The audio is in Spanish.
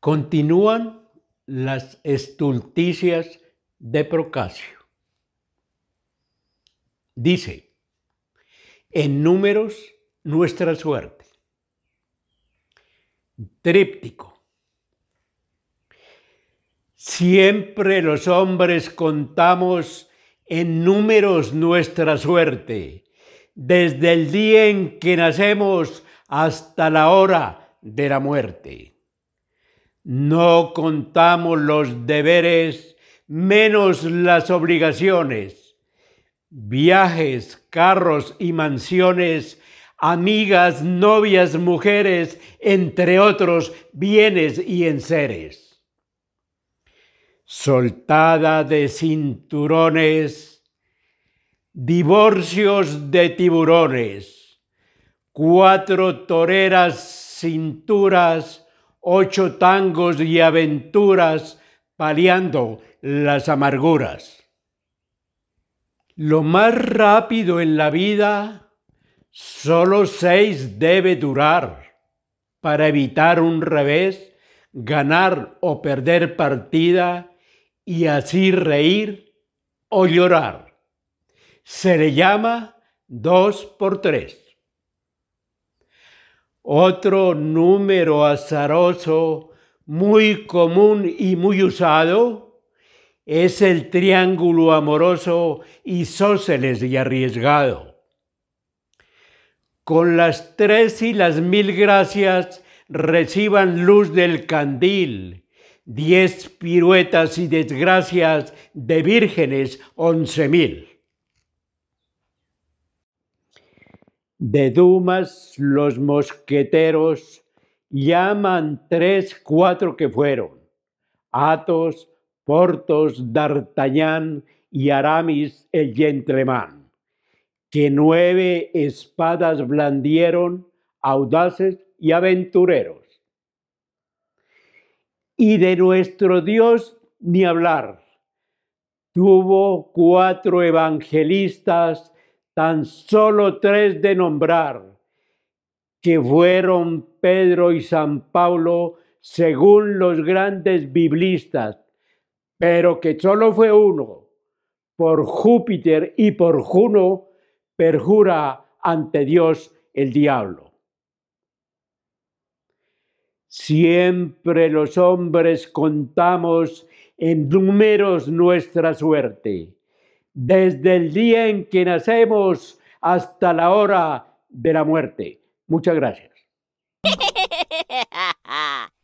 Continúan las estulticias de Procasio. Dice, en números nuestra suerte. Tríptico. Siempre los hombres contamos en números nuestra suerte, desde el día en que nacemos hasta la hora de la muerte. No contamos los deberes menos las obligaciones, viajes, carros y mansiones, amigas, novias, mujeres, entre otros bienes y enseres. Soltada de cinturones, divorcios de tiburones, cuatro toreras cinturas, ocho tangos y aventuras paliando las amarguras. Lo más rápido en la vida, solo seis debe durar para evitar un revés, ganar o perder partida y así reír o llorar. Se le llama dos por tres. Otro número azaroso muy común y muy usado es el triángulo amoroso isósceles y arriesgado. Con las tres y las mil gracias reciban luz del candil, diez piruetas y desgracias de vírgenes once mil. De Dumas los mosqueteros llaman tres, cuatro que fueron, Athos, Portos, D'Artagnan y Aramis el gentleman, que nueve espadas blandieron, audaces y aventureros. Y de nuestro Dios ni hablar. Tuvo cuatro evangelistas tan solo tres de nombrar, que fueron Pedro y San Pablo según los grandes biblistas, pero que solo fue uno, por Júpiter y por Juno, perjura ante Dios el diablo. Siempre los hombres contamos en números nuestra suerte desde el día en que nacemos hasta la hora de la muerte. Muchas gracias.